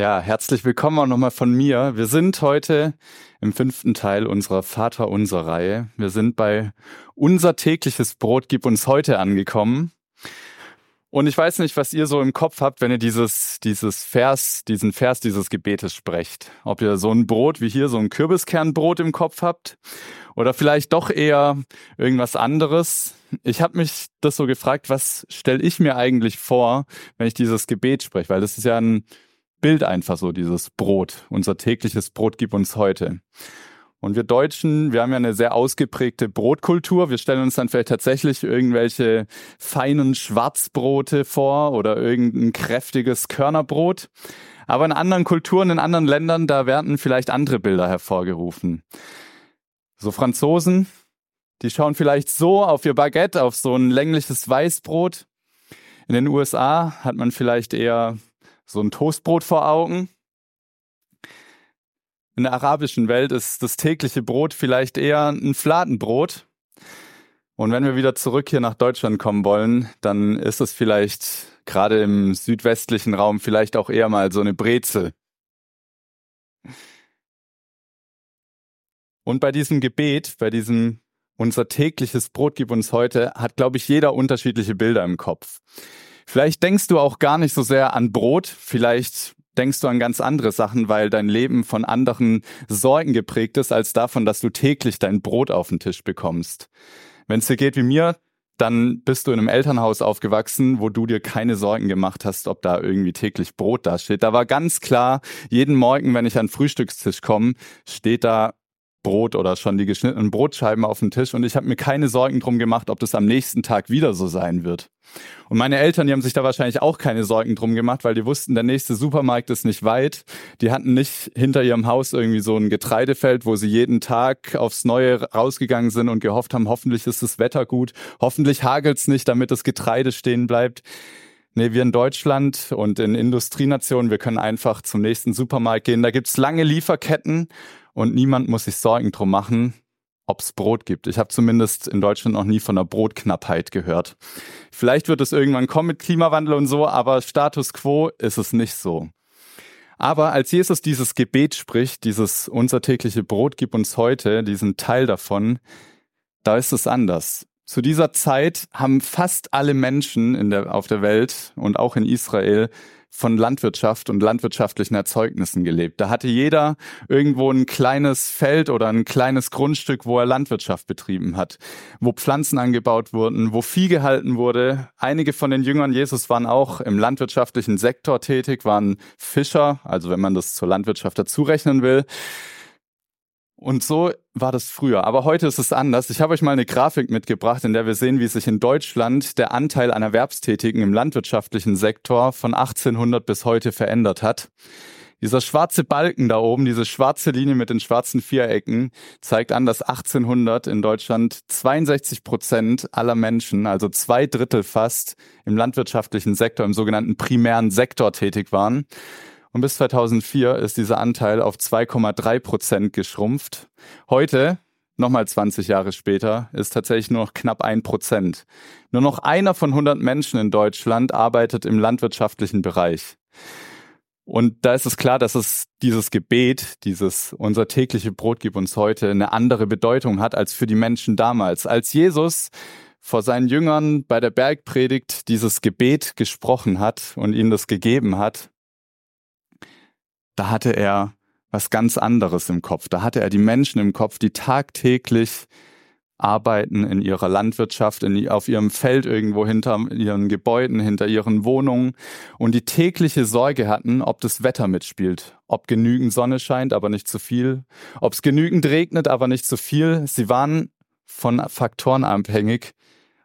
Ja, herzlich willkommen auch nochmal von mir. Wir sind heute im fünften Teil unserer Vater unser Reihe. Wir sind bei unser tägliches Brot gib uns heute angekommen. Und ich weiß nicht, was ihr so im Kopf habt, wenn ihr dieses, dieses Vers, diesen Vers dieses Gebetes sprecht. Ob ihr so ein Brot wie hier, so ein Kürbiskernbrot im Kopf habt oder vielleicht doch eher irgendwas anderes. Ich habe mich das so gefragt, was stelle ich mir eigentlich vor, wenn ich dieses Gebet spreche? Weil das ist ja ein Bild einfach so, dieses Brot. Unser tägliches Brot gib uns heute. Und wir Deutschen, wir haben ja eine sehr ausgeprägte Brotkultur. Wir stellen uns dann vielleicht tatsächlich irgendwelche feinen Schwarzbrote vor oder irgendein kräftiges Körnerbrot. Aber in anderen Kulturen, in anderen Ländern, da werden vielleicht andere Bilder hervorgerufen. So Franzosen, die schauen vielleicht so auf ihr Baguette, auf so ein längliches Weißbrot. In den USA hat man vielleicht eher so ein Toastbrot vor Augen. In der arabischen Welt ist das tägliche Brot vielleicht eher ein Fladenbrot. Und wenn wir wieder zurück hier nach Deutschland kommen wollen, dann ist es vielleicht gerade im südwestlichen Raum vielleicht auch eher mal so eine Brezel. Und bei diesem Gebet, bei diesem unser tägliches Brot gib uns heute, hat, glaube ich, jeder unterschiedliche Bilder im Kopf. Vielleicht denkst du auch gar nicht so sehr an Brot, vielleicht denkst du an ganz andere Sachen, weil dein Leben von anderen Sorgen geprägt ist, als davon, dass du täglich dein Brot auf den Tisch bekommst. Wenn es dir geht wie mir, dann bist du in einem Elternhaus aufgewachsen, wo du dir keine Sorgen gemacht hast, ob da irgendwie täglich Brot dasteht. Da war ganz klar, jeden Morgen, wenn ich an den Frühstückstisch komme, steht da Brot oder schon die geschnittenen Brotscheiben auf dem Tisch und ich habe mir keine Sorgen drum gemacht, ob das am nächsten Tag wieder so sein wird. Und meine Eltern, die haben sich da wahrscheinlich auch keine Sorgen drum gemacht, weil die wussten, der nächste Supermarkt ist nicht weit. Die hatten nicht hinter ihrem Haus irgendwie so ein Getreidefeld, wo sie jeden Tag aufs Neue rausgegangen sind und gehofft haben, hoffentlich ist das Wetter gut, hoffentlich hagelt's nicht, damit das Getreide stehen bleibt. Nee, wir in Deutschland und in Industrienationen, wir können einfach zum nächsten Supermarkt gehen. Da gibt's lange Lieferketten und niemand muss sich Sorgen drum machen, ob es Brot gibt. Ich habe zumindest in Deutschland noch nie von einer Brotknappheit gehört. Vielleicht wird es irgendwann kommen mit Klimawandel und so, aber Status quo ist es nicht so. Aber als Jesus dieses Gebet spricht, dieses unser tägliche Brot gib uns heute, diesen Teil davon, da ist es anders. Zu dieser Zeit haben fast alle Menschen in der, auf der Welt und auch in Israel von Landwirtschaft und landwirtschaftlichen Erzeugnissen gelebt. Da hatte jeder irgendwo ein kleines Feld oder ein kleines Grundstück, wo er Landwirtschaft betrieben hat, wo Pflanzen angebaut wurden, wo Vieh gehalten wurde. Einige von den Jüngern Jesus waren auch im landwirtschaftlichen Sektor tätig, waren Fischer, also wenn man das zur Landwirtschaft dazu rechnen will. Und so war das früher. Aber heute ist es anders. Ich habe euch mal eine Grafik mitgebracht, in der wir sehen, wie sich in Deutschland der Anteil an Erwerbstätigen im landwirtschaftlichen Sektor von 1800 bis heute verändert hat. Dieser schwarze Balken da oben, diese schwarze Linie mit den schwarzen Vierecken, zeigt an, dass 1800 in Deutschland 62 Prozent aller Menschen, also zwei Drittel fast, im landwirtschaftlichen Sektor, im sogenannten primären Sektor tätig waren. Und bis 2004 ist dieser Anteil auf 2,3 Prozent geschrumpft. Heute, nochmal 20 Jahre später, ist tatsächlich nur noch knapp ein Prozent. Nur noch einer von 100 Menschen in Deutschland arbeitet im landwirtschaftlichen Bereich. Und da ist es klar, dass es dieses Gebet, dieses unser tägliche Brot gib uns heute, eine andere Bedeutung hat als für die Menschen damals. Als Jesus vor seinen Jüngern bei der Bergpredigt dieses Gebet gesprochen hat und ihnen das gegeben hat, da hatte er was ganz anderes im Kopf. Da hatte er die Menschen im Kopf, die tagtäglich arbeiten in ihrer Landwirtschaft, in, auf ihrem Feld irgendwo hinter ihren Gebäuden, hinter ihren Wohnungen und die tägliche Sorge hatten, ob das Wetter mitspielt, ob genügend Sonne scheint, aber nicht zu viel, ob es genügend regnet, aber nicht zu viel. Sie waren von Faktoren abhängig,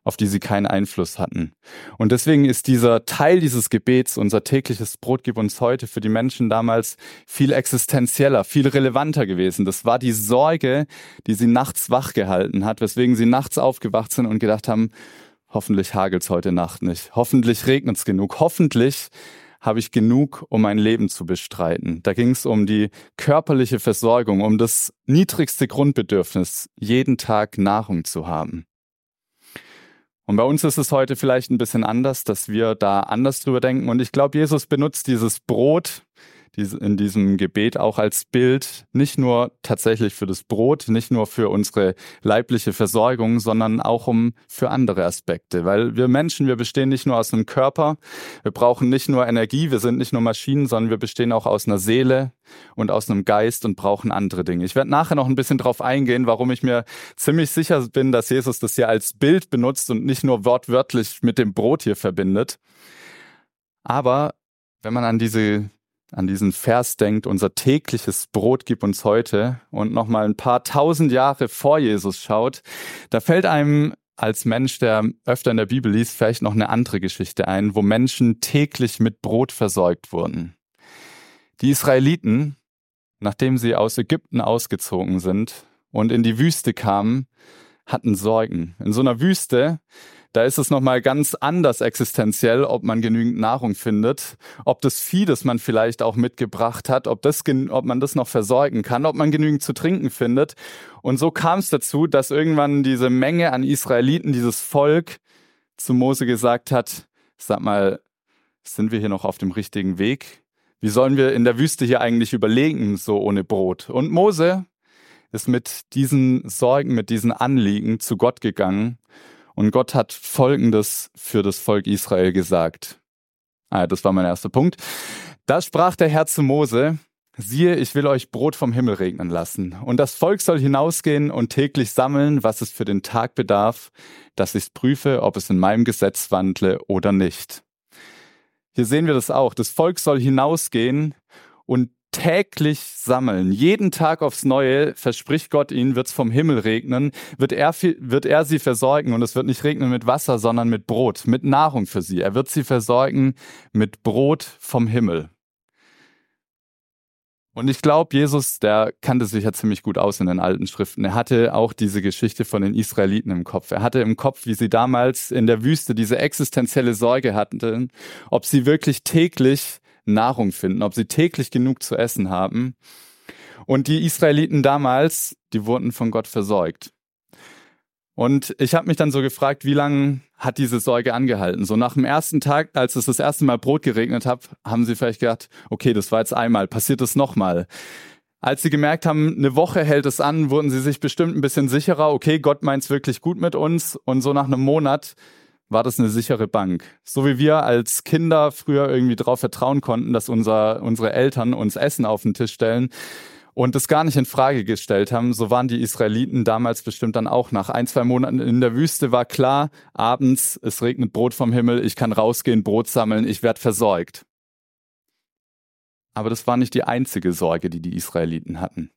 auf die sie keinen Einfluss hatten. Und deswegen ist dieser Teil dieses Gebets, unser tägliches Brot gib uns heute, für die Menschen damals viel existenzieller, viel relevanter gewesen. Das war die Sorge, die sie nachts wach gehalten hat, weswegen sie nachts aufgewacht sind und gedacht haben, hoffentlich hagelt's heute Nacht nicht, hoffentlich regnet's genug, hoffentlich habe ich genug, um mein Leben zu bestreiten. Da ging es um die körperliche Versorgung, um das niedrigste Grundbedürfnis, jeden Tag Nahrung zu haben. Und bei uns ist es heute vielleicht ein bisschen anders, dass wir da anders drüber denken. Und ich glaube, Jesus benutzt dieses Brot, in diesem Gebet auch als Bild, nicht nur tatsächlich für das Brot, nicht nur für unsere leibliche Versorgung, sondern auch um für andere Aspekte. Weil wir Menschen, wir bestehen nicht nur aus einem Körper, wir brauchen nicht nur Energie, wir sind nicht nur Maschinen, sondern wir bestehen auch aus einer Seele und aus einem Geist und brauchen andere Dinge. Ich werde nachher noch ein bisschen drauf eingehen, warum ich mir ziemlich sicher bin, dass Jesus das hier als Bild benutzt und nicht nur wortwörtlich mit dem Brot hier verbindet. Aber wenn man an diese an diesen Vers denkt, unser tägliches Brot gib uns heute und nochmal ein paar tausend Jahre vor Jesus schaut, da fällt einem als Mensch, der öfter in der Bibel liest, vielleicht noch eine andere Geschichte ein, wo Menschen täglich mit Brot versorgt wurden. Die Israeliten, nachdem sie aus Ägypten ausgezogen sind und in die Wüste kamen, hatten Sorgen. In so einer Wüste, da ist es nochmal ganz anders existenziell, ob man genügend Nahrung findet, ob das Vieh, das man vielleicht auch mitgebracht hat, ob, das, ob man das noch versorgen kann, ob man genügend zu trinken findet. Und so kam es dazu, dass irgendwann diese Menge an Israeliten, dieses Volk zu Mose gesagt hat, sag mal, sind wir hier noch auf dem richtigen Weg? Wie sollen wir in der Wüste hier eigentlich überlegen, so ohne Brot? Und Mose ist mit diesen Sorgen, mit diesen Anliegen zu Gott gegangen und Gott hat Folgendes für das Volk Israel gesagt. Ah, das war mein erster Punkt. Da sprach der Herr zu Mose, siehe, ich will euch Brot vom Himmel regnen lassen. Und das Volk soll hinausgehen und täglich sammeln, was es für den Tag bedarf, dass ich prüfe, ob es in meinem Gesetz wandle oder nicht. Hier sehen wir das auch. Das Volk soll hinausgehen und täglich sammeln. Jeden Tag aufs Neue verspricht Gott ihnen, wird es vom Himmel regnen, wird er, wird er sie versorgen und es wird nicht regnen mit Wasser, sondern mit Brot, mit Nahrung für sie. Er wird sie versorgen mit Brot vom Himmel. Und ich glaube, Jesus, der kannte sich ja ziemlich gut aus in den alten Schriften. Er hatte auch diese Geschichte von den Israeliten im Kopf. Er hatte im Kopf, wie sie damals in der Wüste diese existenzielle Sorge hatten, ob sie wirklich täglich Nahrung finden, ob sie täglich genug zu essen haben. Und die Israeliten damals, die wurden von Gott versorgt. Und ich habe mich dann so gefragt, wie lange hat diese Sorge angehalten? So nach dem ersten Tag, als es das erste Mal Brot geregnet hat, haben sie vielleicht gedacht, okay, das war jetzt einmal, passiert es nochmal. Als sie gemerkt haben, eine Woche hält es an, wurden sie sich bestimmt ein bisschen sicherer, okay, Gott meint's wirklich gut mit uns. Und so nach einem Monat war das eine sichere Bank. So wie wir als Kinder früher irgendwie darauf vertrauen konnten, dass unser, unsere Eltern uns Essen auf den Tisch stellen und das gar nicht in Frage gestellt haben, so waren die Israeliten damals bestimmt dann auch. Nach ein, zwei Monaten in der Wüste war klar, abends, es regnet Brot vom Himmel, ich kann rausgehen, Brot sammeln, ich werde versorgt. Aber das war nicht die einzige Sorge, die die Israeliten hatten.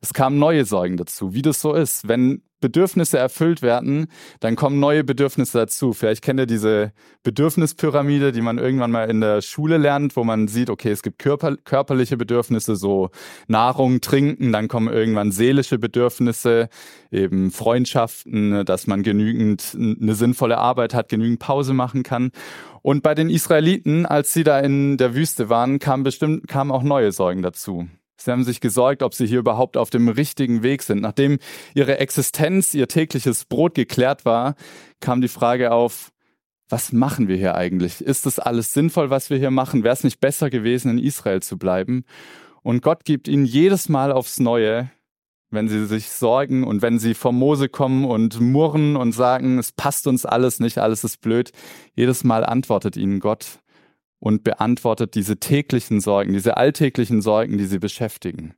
Es kamen neue Sorgen dazu, wie das so ist. Wenn Bedürfnisse erfüllt werden, dann kommen neue Bedürfnisse dazu. Vielleicht kennt ihr diese Bedürfnispyramide, die man irgendwann mal in der Schule lernt, wo man sieht, okay, es gibt körper körperliche Bedürfnisse, so Nahrung, Trinken, dann kommen irgendwann seelische Bedürfnisse, eben Freundschaften, dass man genügend eine sinnvolle Arbeit hat, genügend Pause machen kann. Und bei den Israeliten, als sie da in der Wüste waren, kamen bestimmt, kamen auch neue Sorgen dazu. Sie haben sich gesorgt, ob sie hier überhaupt auf dem richtigen Weg sind. Nachdem ihre Existenz, ihr tägliches Brot geklärt war, kam die Frage auf, was machen wir hier eigentlich? Ist das alles sinnvoll, was wir hier machen? Wäre es nicht besser gewesen, in Israel zu bleiben? Und Gott gibt ihnen jedes Mal aufs Neue, wenn sie sich sorgen und wenn sie vom Mose kommen und murren und sagen, es passt uns alles nicht, alles ist blöd, jedes Mal antwortet ihnen Gott und beantwortet diese täglichen Sorgen, diese alltäglichen Sorgen, die sie beschäftigen.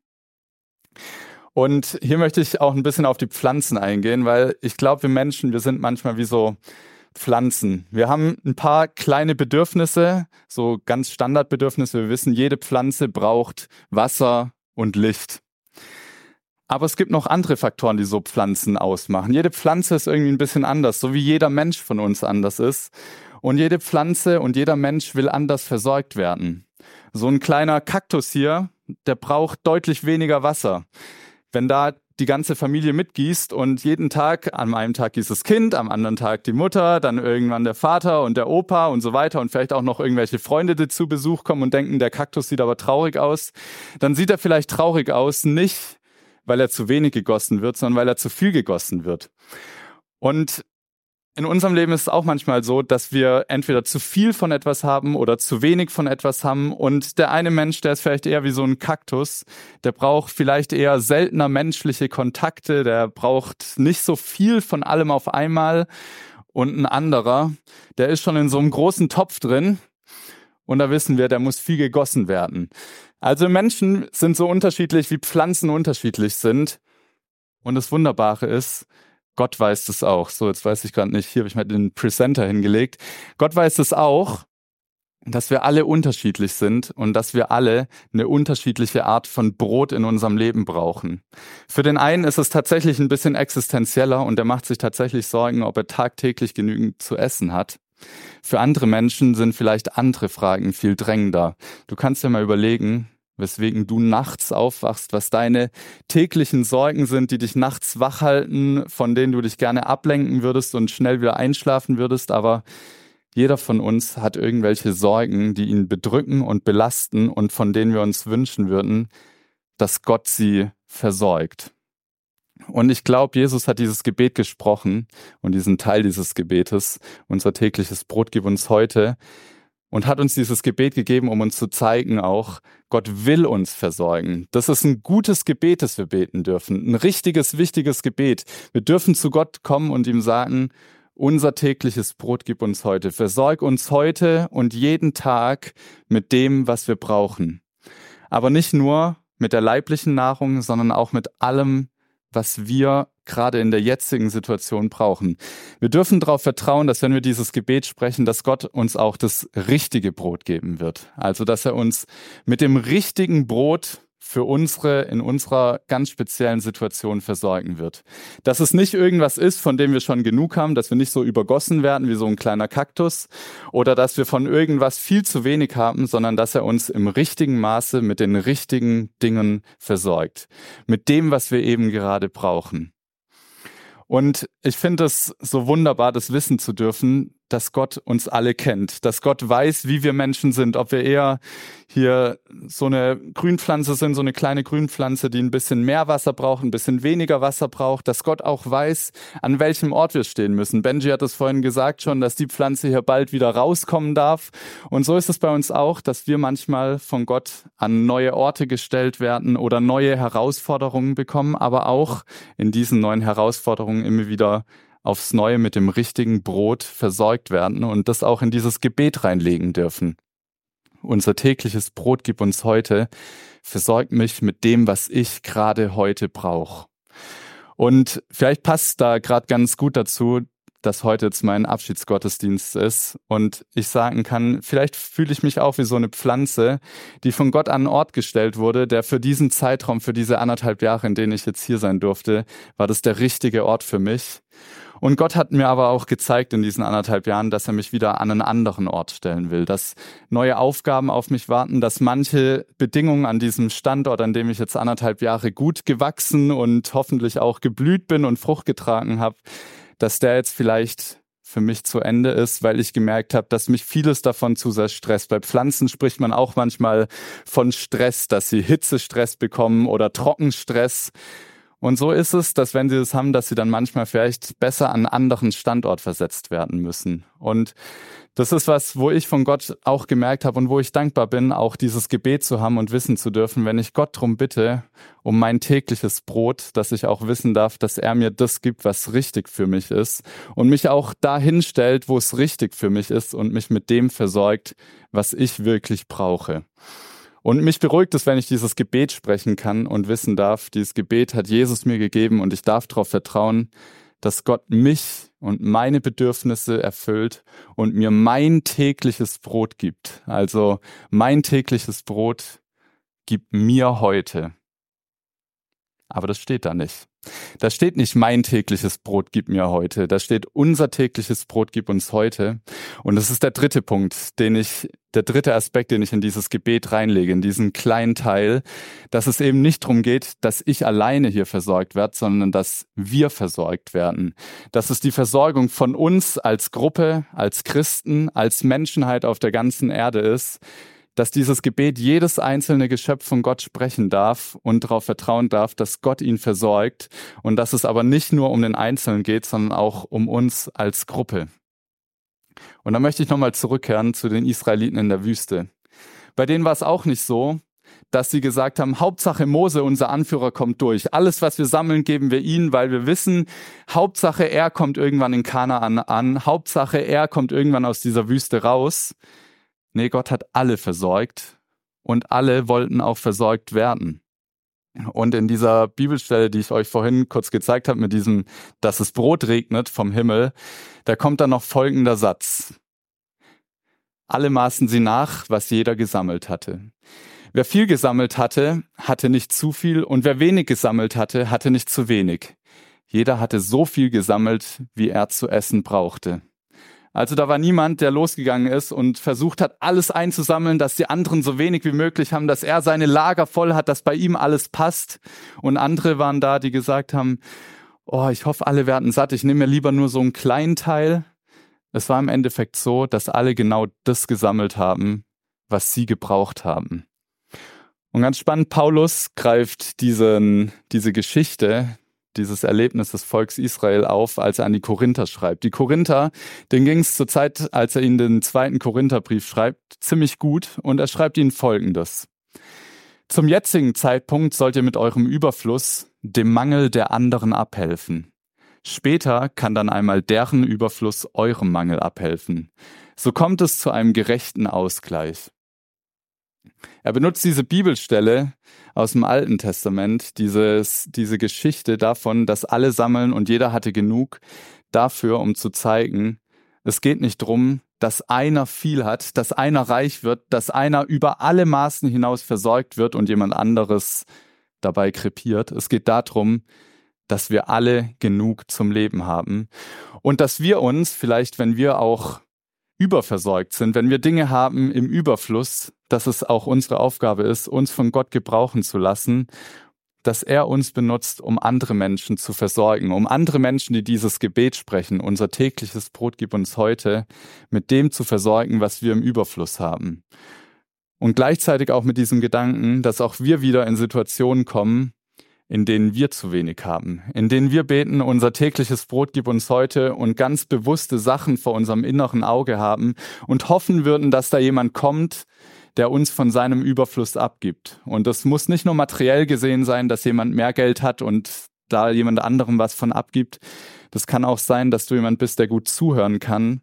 Und hier möchte ich auch ein bisschen auf die Pflanzen eingehen, weil ich glaube, wir Menschen, wir sind manchmal wie so Pflanzen. Wir haben ein paar kleine Bedürfnisse, so ganz Standardbedürfnisse. Wir wissen, jede Pflanze braucht Wasser und Licht. Aber es gibt noch andere Faktoren, die so Pflanzen ausmachen. Jede Pflanze ist irgendwie ein bisschen anders, so wie jeder Mensch von uns anders ist. Und jede Pflanze und jeder Mensch will anders versorgt werden. So ein kleiner Kaktus hier, der braucht deutlich weniger Wasser. Wenn da die ganze Familie mitgießt und jeden Tag, an einem Tag gießt das Kind, am anderen Tag die Mutter, dann irgendwann der Vater und der Opa und so weiter und vielleicht auch noch irgendwelche Freunde, die zu Besuch kommen und denken, der Kaktus sieht aber traurig aus, dann sieht er vielleicht traurig aus, nicht weil er zu wenig gegossen wird, sondern weil er zu viel gegossen wird. Und in unserem Leben ist es auch manchmal so, dass wir entweder zu viel von etwas haben oder zu wenig von etwas haben. Und der eine Mensch, der ist vielleicht eher wie so ein Kaktus, der braucht vielleicht eher seltener menschliche Kontakte, der braucht nicht so viel von allem auf einmal. Und ein anderer, der ist schon in so einem großen Topf drin. Und da wissen wir, der muss viel gegossen werden. Also Menschen sind so unterschiedlich, wie Pflanzen unterschiedlich sind. Und das Wunderbare ist, Gott weiß das auch. So, jetzt weiß ich gerade nicht, hier habe ich mal den Presenter hingelegt. Gott weiß es auch, dass wir alle unterschiedlich sind und dass wir alle eine unterschiedliche Art von Brot in unserem Leben brauchen. Für den einen ist es tatsächlich ein bisschen existenzieller und der macht sich tatsächlich Sorgen, ob er tagtäglich genügend zu essen hat. Für andere Menschen sind vielleicht andere Fragen viel drängender. Du kannst ja mal überlegen, weswegen du nachts aufwachst, was deine täglichen Sorgen sind, die dich nachts wach halten, von denen du dich gerne ablenken würdest und schnell wieder einschlafen würdest, aber jeder von uns hat irgendwelche Sorgen, die ihn bedrücken und belasten und von denen wir uns wünschen würden, dass Gott sie versorgt. Und ich glaube, Jesus hat dieses Gebet gesprochen und diesen Teil dieses Gebetes, unser tägliches Brot gib uns heute, und hat uns dieses Gebet gegeben, um uns zu zeigen auch, Gott will uns versorgen. Das ist ein gutes Gebet, das wir beten dürfen. Ein richtiges, wichtiges Gebet. Wir dürfen zu Gott kommen und ihm sagen, unser tägliches Brot gib uns heute. Versorg uns heute und jeden Tag mit dem, was wir brauchen. Aber nicht nur mit der leiblichen Nahrung, sondern auch mit allem, was wir gerade in der jetzigen Situation brauchen. Wir dürfen darauf vertrauen, dass wenn wir dieses Gebet sprechen, dass Gott uns auch das richtige Brot geben wird. Also, dass er uns mit dem richtigen Brot für unsere, in unserer ganz speziellen Situation versorgen wird. Dass es nicht irgendwas ist, von dem wir schon genug haben, dass wir nicht so übergossen werden wie so ein kleiner Kaktus oder dass wir von irgendwas viel zu wenig haben, sondern dass er uns im richtigen Maße mit den richtigen Dingen versorgt. Mit dem, was wir eben gerade brauchen. Und ich finde es so wunderbar, das wissen zu dürfen, dass Gott uns alle kennt, dass Gott weiß, wie wir Menschen sind, ob wir eher hier so eine Grünpflanze sind, so eine kleine Grünpflanze, die ein bisschen mehr Wasser braucht, ein bisschen weniger Wasser braucht, dass Gott auch weiß, an welchem Ort wir stehen müssen. Benji hat es vorhin gesagt schon, dass die Pflanze hier bald wieder rauskommen darf. Und so ist es bei uns auch, dass wir manchmal von Gott an neue Orte gestellt werden oder neue Herausforderungen bekommen, aber auch in diesen neuen Herausforderungen immer wieder aufs Neue mit dem richtigen Brot versorgt werden und das auch in dieses Gebet reinlegen dürfen. Unser tägliches Brot gib uns heute, versorgt mich mit dem, was ich gerade heute brauche. Und vielleicht passt da gerade ganz gut dazu, dass heute jetzt mein Abschiedsgottesdienst ist und ich sagen kann, vielleicht fühle ich mich auch wie so eine Pflanze, die von Gott an einen Ort gestellt wurde, der für diesen Zeitraum, für diese anderthalb Jahre, in denen ich jetzt hier sein durfte, war das der richtige Ort für mich. Und Gott hat mir aber auch gezeigt in diesen anderthalb Jahren, dass er mich wieder an einen anderen Ort stellen will, dass neue Aufgaben auf mich warten, dass manche Bedingungen an diesem Standort, an dem ich jetzt anderthalb Jahre gut gewachsen und hoffentlich auch geblüht bin und Frucht getragen habe, dass der jetzt vielleicht für mich zu Ende ist, weil ich gemerkt habe, dass mich vieles davon zu sehr stresst. Bei Pflanzen spricht man auch manchmal von Stress, dass sie Hitzestress bekommen oder Trockenstress. Und so ist es, dass wenn sie das haben, dass sie dann manchmal vielleicht besser an einen anderen Standort versetzt werden müssen. Und das ist was, wo ich von Gott auch gemerkt habe und wo ich dankbar bin, auch dieses Gebet zu haben und wissen zu dürfen, wenn ich Gott drum bitte, um mein tägliches Brot, dass ich auch wissen darf, dass er mir das gibt, was richtig für mich ist und mich auch dahin stellt, wo es richtig für mich ist und mich mit dem versorgt, was ich wirklich brauche. Und mich beruhigt es, wenn ich dieses Gebet sprechen kann und wissen darf, dieses Gebet hat Jesus mir gegeben und ich darf darauf vertrauen, dass Gott mich und meine Bedürfnisse erfüllt und mir mein tägliches Brot gibt. Also mein tägliches Brot gibt mir heute. Aber das steht da nicht. Da steht nicht mein tägliches Brot gib mir heute. Da steht unser tägliches Brot gib uns heute. Und das ist der dritte Punkt, den ich, der dritte Aspekt, den ich in dieses Gebet reinlege, in diesen kleinen Teil, dass es eben nicht darum geht, dass ich alleine hier versorgt werde, sondern dass wir versorgt werden. Dass es die Versorgung von uns als Gruppe, als Christen, als Menschenheit auf der ganzen Erde ist, dass dieses Gebet jedes einzelne Geschöpf von Gott sprechen darf und darauf vertrauen darf, dass Gott ihn versorgt und dass es aber nicht nur um den Einzelnen geht, sondern auch um uns als Gruppe. Und da möchte ich nochmal zurückkehren zu den Israeliten in der Wüste. Bei denen war es auch nicht so, dass sie gesagt haben, Hauptsache Mose, unser Anführer, kommt durch. Alles, was wir sammeln, geben wir ihm, weil wir wissen, Hauptsache er kommt irgendwann in Kanaan an, Hauptsache er kommt irgendwann aus dieser Wüste raus. Nee, Gott hat alle versorgt und alle wollten auch versorgt werden. Und in dieser Bibelstelle, die ich euch vorhin kurz gezeigt habe, mit diesem, dass es Brot regnet vom Himmel, da kommt dann noch folgender Satz. Alle maßen sie nach, was jeder gesammelt hatte. Wer viel gesammelt hatte, hatte nicht zu viel und wer wenig gesammelt hatte, hatte nicht zu wenig. Jeder hatte so viel gesammelt, wie er zu essen brauchte. Also da war niemand, der losgegangen ist und versucht hat, alles einzusammeln, dass die anderen so wenig wie möglich haben, dass er seine Lager voll hat, dass bei ihm alles passt. Und andere waren da, die gesagt haben, oh, ich hoffe, alle werden satt, ich nehme mir lieber nur so einen kleinen Teil. Es war im Endeffekt so, dass alle genau das gesammelt haben, was sie gebraucht haben. Und ganz spannend, Paulus greift diesen, diese Geschichte, dieses Erlebnis des Volks Israel auf, als er an die Korinther schreibt. Die Korinther, denen ging es zur Zeit, als er ihnen den zweiten Korintherbrief schreibt, ziemlich gut und er schreibt ihnen Folgendes. Zum jetzigen Zeitpunkt sollt ihr mit eurem Überfluss dem Mangel der anderen abhelfen. Später kann dann einmal deren Überfluss eurem Mangel abhelfen. So kommt es zu einem gerechten Ausgleich. Er benutzt diese Bibelstelle aus dem Alten Testament, dieses, diese Geschichte davon, dass alle sammeln und jeder hatte genug, dafür, um zu zeigen, es geht nicht drum, dass einer viel hat, dass einer reich wird, dass einer über alle Maßen hinaus versorgt wird und jemand anderes dabei krepiert. Es geht darum, dass wir alle genug zum Leben haben und dass wir uns vielleicht, wenn wir auch überversorgt sind, wenn wir Dinge haben im Überfluss, dass es auch unsere Aufgabe ist, uns von Gott gebrauchen zu lassen, dass er uns benutzt, um andere Menschen zu versorgen, um andere Menschen, die dieses Gebet sprechen, unser tägliches Brot gib uns heute, mit dem zu versorgen, was wir im Überfluss haben. Und gleichzeitig auch mit diesem Gedanken, dass auch wir wieder in Situationen kommen, in denen wir zu wenig haben, in denen wir beten, unser tägliches Brot gib uns heute und ganz bewusste Sachen vor unserem inneren Auge haben und hoffen würden, dass da jemand kommt, der uns von seinem Überfluss abgibt. Und das muss nicht nur materiell gesehen sein, dass jemand mehr Geld hat und da jemand anderem was von abgibt. Das kann auch sein, dass du jemand bist, der gut zuhören kann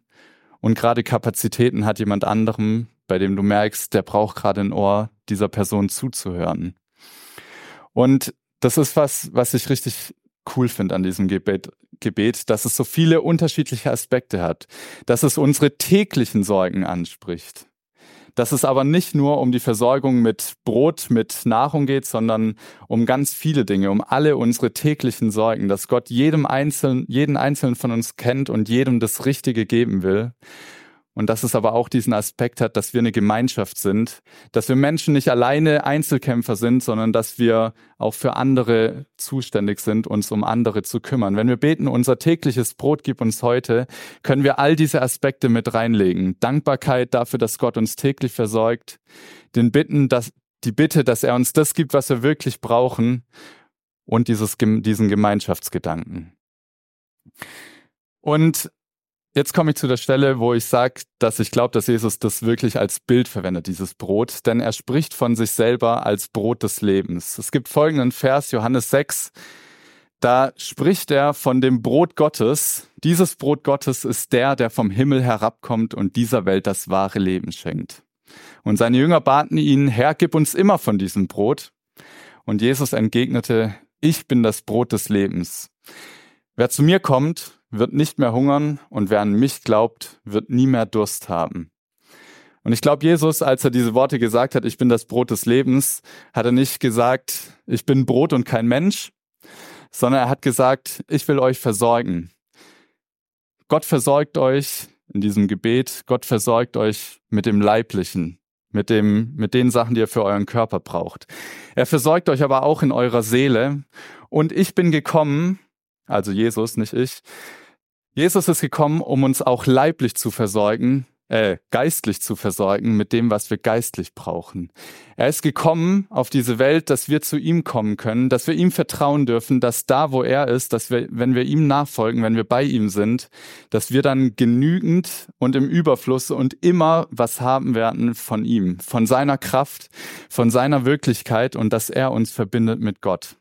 und gerade Kapazitäten hat jemand anderem, bei dem du merkst, der braucht gerade ein Ohr, dieser Person zuzuhören. Und das ist was, was ich richtig cool finde an diesem Gebet, Gebet, dass es so viele unterschiedliche Aspekte hat, dass es unsere täglichen Sorgen anspricht, dass es aber nicht nur um die Versorgung mit Brot, mit Nahrung geht, sondern um ganz viele Dinge, um alle unsere täglichen Sorgen, dass Gott jedem Einzelnen, jeden Einzelnen von uns kennt und jedem das Richtige geben will und dass es aber auch diesen Aspekt hat, dass wir eine Gemeinschaft sind, dass wir Menschen nicht alleine Einzelkämpfer sind, sondern dass wir auch für andere zuständig sind, uns um andere zu kümmern. Wenn wir beten, unser tägliches Brot gib uns heute, können wir all diese Aspekte mit reinlegen. Dankbarkeit dafür, dass Gott uns täglich versorgt, den Bitten, dass, die Bitte, dass er uns das gibt, was wir wirklich brauchen und dieses, diesen Gemeinschaftsgedanken. Und Jetzt komme ich zu der Stelle, wo ich sage, dass ich glaube, dass Jesus das wirklich als Bild verwendet, dieses Brot, denn er spricht von sich selber als Brot des Lebens. Es gibt folgenden Vers, Johannes 6, da spricht er von dem Brot Gottes. Dieses Brot Gottes ist der, der vom Himmel herabkommt und dieser Welt das wahre Leben schenkt. Und seine Jünger baten ihn, Herr, gib uns immer von diesem Brot. Und Jesus entgegnete, ich bin das Brot des Lebens. Wer zu mir kommt, wird nicht mehr hungern und wer an mich glaubt, wird nie mehr Durst haben. Und ich glaube, Jesus, als er diese Worte gesagt hat, ich bin das Brot des Lebens, hat er nicht gesagt, ich bin Brot und kein Mensch, sondern er hat gesagt, ich will euch versorgen. Gott versorgt euch in diesem Gebet, Gott versorgt euch mit dem Leiblichen, mit dem, mit den Sachen, die ihr für euren Körper braucht. Er versorgt euch aber auch in eurer Seele. Und ich bin gekommen, also Jesus, nicht ich, Jesus ist gekommen, um uns auch leiblich zu versorgen. äh, geistlich zu versorgen mit dem, was wir geistlich brauchen. Er ist gekommen auf diese Welt, dass wir zu ihm kommen können, dass wir ihm vertrauen dürfen, dass da, wo er ist, dass wir, wenn wir ihm nachfolgen, wenn wir bei ihm sind, dass wir dann genügend und im Überfluss und immer was haben werden von ihm, von seiner Kraft, von seiner Wirklichkeit und dass er uns verbindet mit Gott.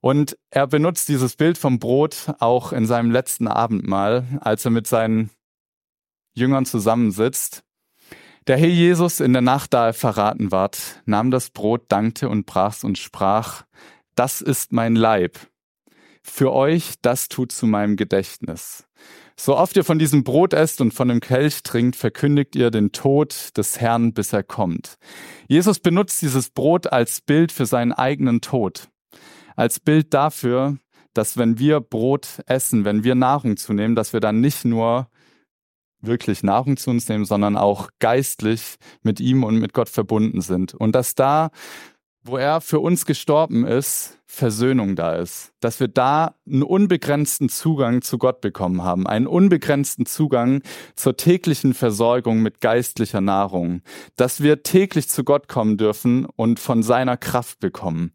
Und er benutzt dieses Bild vom Brot auch in seinem letzten Abendmahl, als er mit seinen Jüngern zusammensitzt. Der Herr Jesus in der Nacht, da er verraten ward, nahm das Brot, dankte und brach's und sprach, das ist mein Leib. Für euch, das tut zu meinem Gedächtnis. So oft ihr von diesem Brot esst und von dem Kelch trinkt, verkündigt ihr den Tod des Herrn, bis er kommt. Jesus benutzt dieses Brot als Bild für seinen eigenen Tod als Bild dafür, dass wenn wir Brot essen, wenn wir Nahrung zunehmen, dass wir dann nicht nur wirklich Nahrung zu uns nehmen, sondern auch geistlich mit ihm und mit Gott verbunden sind. Und dass da, wo er für uns gestorben ist, Versöhnung da ist. Dass wir da einen unbegrenzten Zugang zu Gott bekommen haben. Einen unbegrenzten Zugang zur täglichen Versorgung mit geistlicher Nahrung. Dass wir täglich zu Gott kommen dürfen und von seiner Kraft bekommen.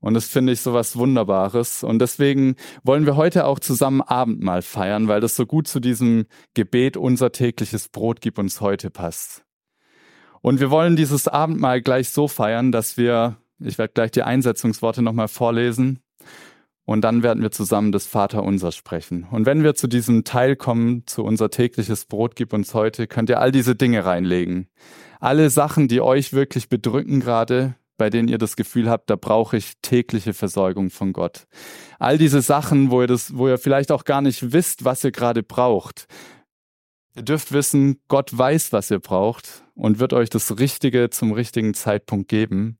Und das finde ich so was Wunderbares. Und deswegen wollen wir heute auch zusammen Abendmahl feiern, weil das so gut zu diesem Gebet unser tägliches Brot gib uns heute passt. Und wir wollen dieses Abendmahl gleich so feiern, dass wir, ich werde gleich die Einsetzungsworte nochmal vorlesen. Und dann werden wir zusammen das Vaterunser sprechen. Und wenn wir zu diesem Teil kommen, zu unser tägliches Brot gib uns heute, könnt ihr all diese Dinge reinlegen. Alle Sachen, die euch wirklich bedrücken gerade, bei denen ihr das Gefühl habt, da brauche ich tägliche Versorgung von Gott. All diese Sachen, wo ihr das, wo ihr vielleicht auch gar nicht wisst, was ihr gerade braucht. Ihr dürft wissen, Gott weiß, was ihr braucht und wird euch das Richtige zum richtigen Zeitpunkt geben.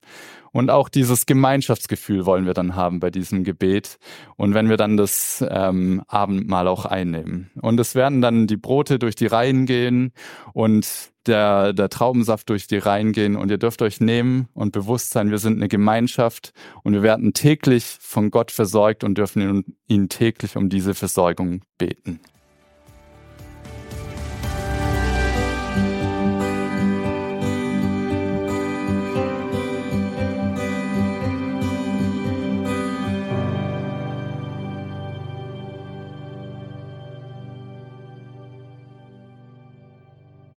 Und auch dieses Gemeinschaftsgefühl wollen wir dann haben bei diesem Gebet. Und wenn wir dann das ähm, Abendmahl auch einnehmen. Und es werden dann die Brote durch die Reihen gehen und der, der Traubensaft durch die Reihen gehen. Und ihr dürft euch nehmen und bewusst sein, wir sind eine Gemeinschaft und wir werden täglich von Gott versorgt und dürfen ihn, ihn täglich um diese Versorgung beten.